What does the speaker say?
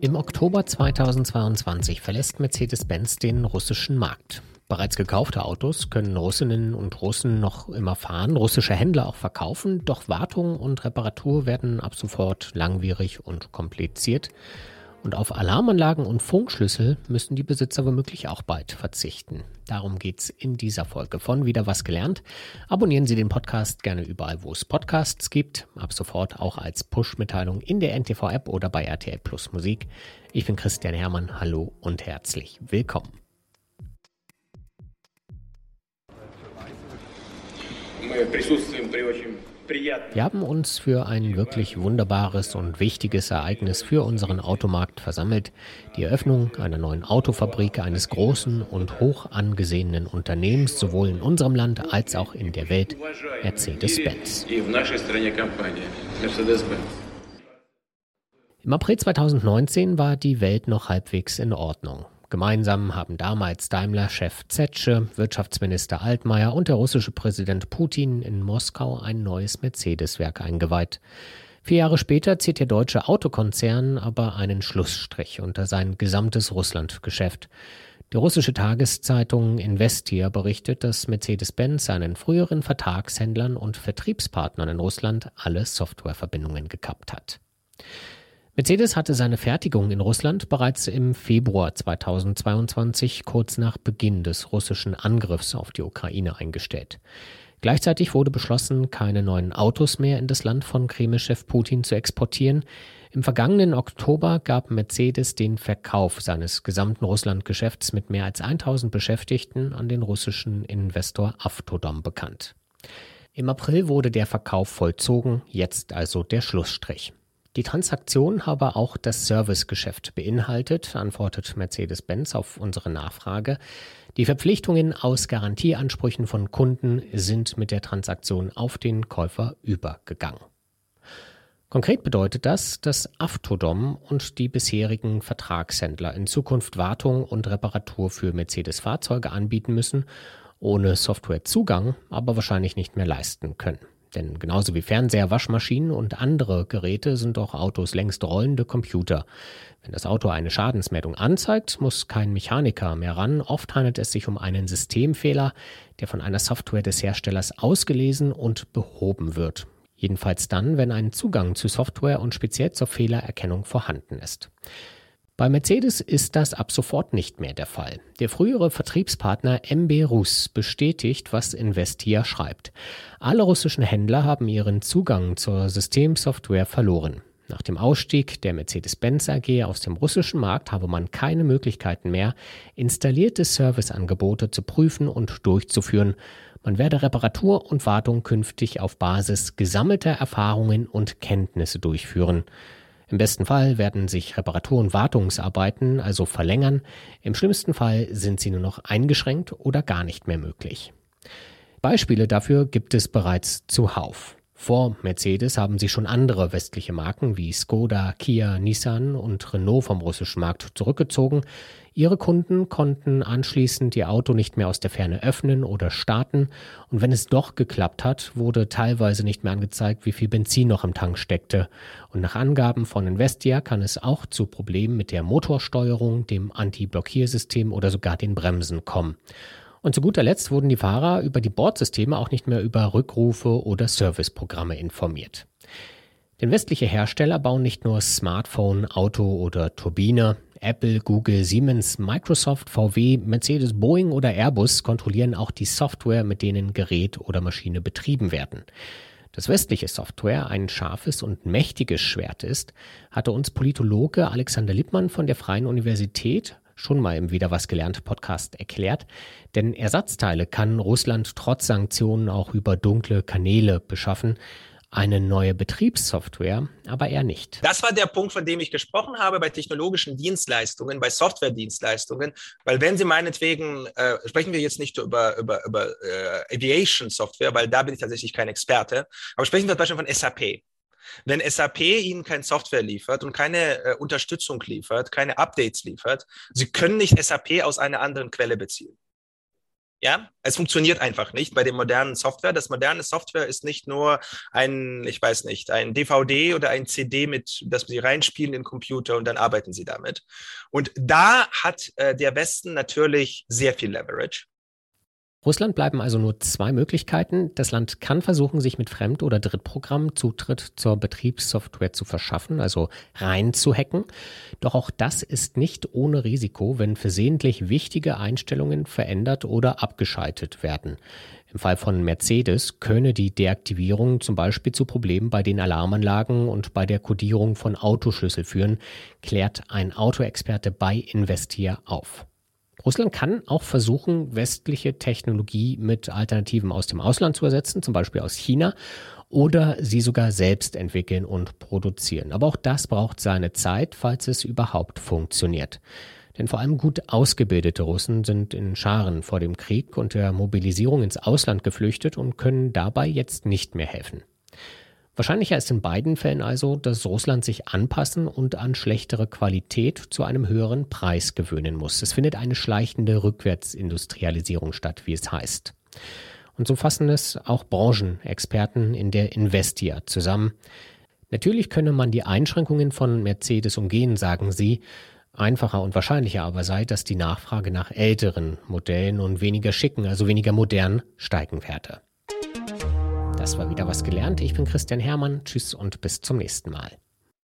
Im Oktober 2022 verlässt Mercedes-Benz den russischen Markt. Bereits gekaufte Autos können Russinnen und Russen noch immer fahren, russische Händler auch verkaufen, doch Wartung und Reparatur werden ab sofort langwierig und kompliziert. Und auf Alarmanlagen und Funkschlüssel müssen die Besitzer womöglich auch bald verzichten. Darum geht's in dieser Folge von Wieder was gelernt. Abonnieren Sie den Podcast gerne überall, wo es Podcasts gibt. Ab sofort auch als Push-Mitteilung in der NTV-App oder bei RTL Plus Musik. Ich bin Christian Hermann. Hallo und herzlich willkommen. Мы присутствуем при очень wir haben uns für ein wirklich wunderbares und wichtiges Ereignis für unseren Automarkt versammelt. Die Eröffnung einer neuen Autofabrik eines großen und hoch angesehenen Unternehmens, sowohl in unserem Land als auch in der Welt, Mercedes-Benz. Im April 2019 war die Welt noch halbwegs in Ordnung. Gemeinsam haben damals Daimler-Chef Zetsche, Wirtschaftsminister Altmaier und der russische Präsident Putin in Moskau ein neues Mercedes-Werk eingeweiht. Vier Jahre später zieht der deutsche Autokonzern aber einen Schlussstrich unter sein gesamtes Russlandgeschäft. Die russische Tageszeitung Investia berichtet, dass Mercedes-Benz seinen früheren Vertragshändlern und Vertriebspartnern in Russland alle Softwareverbindungen gekappt hat. Mercedes hatte seine Fertigung in Russland bereits im Februar 2022, kurz nach Beginn des russischen Angriffs auf die Ukraine, eingestellt. Gleichzeitig wurde beschlossen, keine neuen Autos mehr in das Land von Kreml-Chef Putin zu exportieren. Im vergangenen Oktober gab Mercedes den Verkauf seines gesamten Russlandgeschäfts mit mehr als 1000 Beschäftigten an den russischen Investor Avtodom bekannt. Im April wurde der Verkauf vollzogen, jetzt also der Schlussstrich. Die Transaktion habe auch das Servicegeschäft beinhaltet, antwortet Mercedes-Benz auf unsere Nachfrage. Die Verpflichtungen aus Garantieansprüchen von Kunden sind mit der Transaktion auf den Käufer übergegangen. Konkret bedeutet das, dass Aftodom und die bisherigen Vertragshändler in Zukunft Wartung und Reparatur für Mercedes-Fahrzeuge anbieten müssen, ohne Softwarezugang aber wahrscheinlich nicht mehr leisten können. Denn genauso wie Fernseher, Waschmaschinen und andere Geräte sind auch Autos längst rollende Computer. Wenn das Auto eine Schadensmeldung anzeigt, muss kein Mechaniker mehr ran. Oft handelt es sich um einen Systemfehler, der von einer Software des Herstellers ausgelesen und behoben wird. Jedenfalls dann, wenn ein Zugang zu Software und speziell zur Fehlererkennung vorhanden ist. Bei Mercedes ist das ab sofort nicht mehr der Fall. Der frühere Vertriebspartner MB Rus bestätigt, was Investia schreibt. Alle russischen Händler haben ihren Zugang zur Systemsoftware verloren. Nach dem Ausstieg der Mercedes-Benz AG aus dem russischen Markt habe man keine Möglichkeiten mehr, installierte Serviceangebote zu prüfen und durchzuführen. Man werde Reparatur und Wartung künftig auf Basis gesammelter Erfahrungen und Kenntnisse durchführen. Im besten Fall werden sich Reparatur- und Wartungsarbeiten also verlängern, im schlimmsten Fall sind sie nur noch eingeschränkt oder gar nicht mehr möglich. Beispiele dafür gibt es bereits zuhauf. Vor Mercedes haben sich schon andere westliche Marken wie Skoda, Kia, Nissan und Renault vom russischen Markt zurückgezogen. Ihre Kunden konnten anschließend ihr Auto nicht mehr aus der Ferne öffnen oder starten und wenn es doch geklappt hat, wurde teilweise nicht mehr angezeigt, wie viel Benzin noch im Tank steckte. Und nach Angaben von Investia kann es auch zu Problemen mit der Motorsteuerung, dem Anti-Blockiersystem oder sogar den Bremsen kommen. Und zu guter Letzt wurden die Fahrer über die Bordsysteme auch nicht mehr über Rückrufe oder Serviceprogramme informiert. Denn westliche Hersteller bauen nicht nur Smartphone, Auto oder Turbine. Apple, Google, Siemens, Microsoft, VW, Mercedes, Boeing oder Airbus kontrollieren auch die Software, mit denen Gerät oder Maschine betrieben werden. Dass westliche Software ein scharfes und mächtiges Schwert ist, hatte uns Politologe Alexander Lippmann von der Freien Universität schon mal im Wieder was gelernt Podcast erklärt. Denn Ersatzteile kann Russland trotz Sanktionen auch über dunkle Kanäle beschaffen. Eine neue Betriebssoftware aber eher nicht. Das war der Punkt, von dem ich gesprochen habe bei technologischen Dienstleistungen, bei Softwaredienstleistungen, weil wenn Sie meinetwegen, äh, sprechen wir jetzt nicht über, über, über äh, Aviation Software, weil da bin ich tatsächlich kein Experte, aber sprechen wir zum Beispiel von SAP. Wenn SAP Ihnen kein Software liefert und keine äh, Unterstützung liefert, keine Updates liefert, Sie können nicht SAP aus einer anderen Quelle beziehen. Ja, es funktioniert einfach nicht bei der modernen Software. Das moderne Software ist nicht nur ein, ich weiß nicht, ein DVD oder ein CD mit, das Sie reinspielen in den Computer und dann arbeiten Sie damit. Und da hat äh, der Westen natürlich sehr viel Leverage. Russland bleiben also nur zwei Möglichkeiten. Das Land kann versuchen, sich mit Fremd- oder Drittprogrammen Zutritt zur Betriebssoftware zu verschaffen, also reinzuhacken. Doch auch das ist nicht ohne Risiko, wenn versehentlich wichtige Einstellungen verändert oder abgeschaltet werden. Im Fall von Mercedes könne die Deaktivierung zum Beispiel zu Problemen bei den Alarmanlagen und bei der Kodierung von Autoschlüssel führen, klärt ein Autoexperte bei Investier auf. Russland kann auch versuchen, westliche Technologie mit Alternativen aus dem Ausland zu ersetzen, zum Beispiel aus China, oder sie sogar selbst entwickeln und produzieren. Aber auch das braucht seine Zeit, falls es überhaupt funktioniert. Denn vor allem gut ausgebildete Russen sind in Scharen vor dem Krieg und der Mobilisierung ins Ausland geflüchtet und können dabei jetzt nicht mehr helfen. Wahrscheinlicher ist in beiden Fällen also, dass Russland sich anpassen und an schlechtere Qualität zu einem höheren Preis gewöhnen muss. Es findet eine schleichende Rückwärtsindustrialisierung statt, wie es heißt. Und so fassen es auch Branchenexperten in der Investia zusammen. Natürlich könne man die Einschränkungen von Mercedes umgehen, sagen sie. Einfacher und wahrscheinlicher aber sei, dass die Nachfrage nach älteren Modellen und weniger schicken, also weniger modern, steigen werde. Das war wieder was gelernt. Ich bin Christian Hermann. Tschüss und bis zum nächsten Mal.